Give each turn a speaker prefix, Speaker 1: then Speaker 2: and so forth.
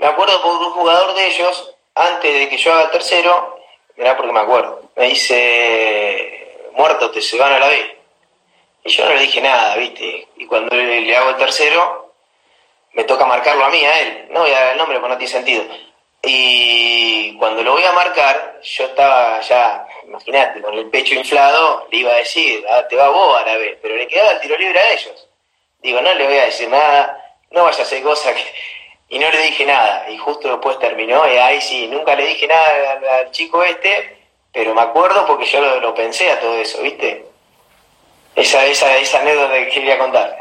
Speaker 1: me acuerdo por un jugador de ellos, antes de que yo haga el tercero, mirá porque me acuerdo, me dice, muerto, te se van a la B. Y yo no le dije nada, ¿viste? Y cuando le, le hago el tercero, me toca marcarlo a mí, a él. No voy a dar el nombre porque no tiene sentido. Y cuando lo voy a marcar, yo estaba ya, imagínate, con el pecho inflado, le iba a decir, ah, te va vos a la vez, pero le quedaba el tiro libre a ellos. Digo, no le voy a decir nada, no vaya a hacer cosas que... Y no le dije nada, y justo después terminó, y ahí sí, nunca le dije nada al, chico este, pero me acuerdo porque yo lo, lo pensé a todo eso, ¿viste? Esa, esa, esa anécdota que quería contar.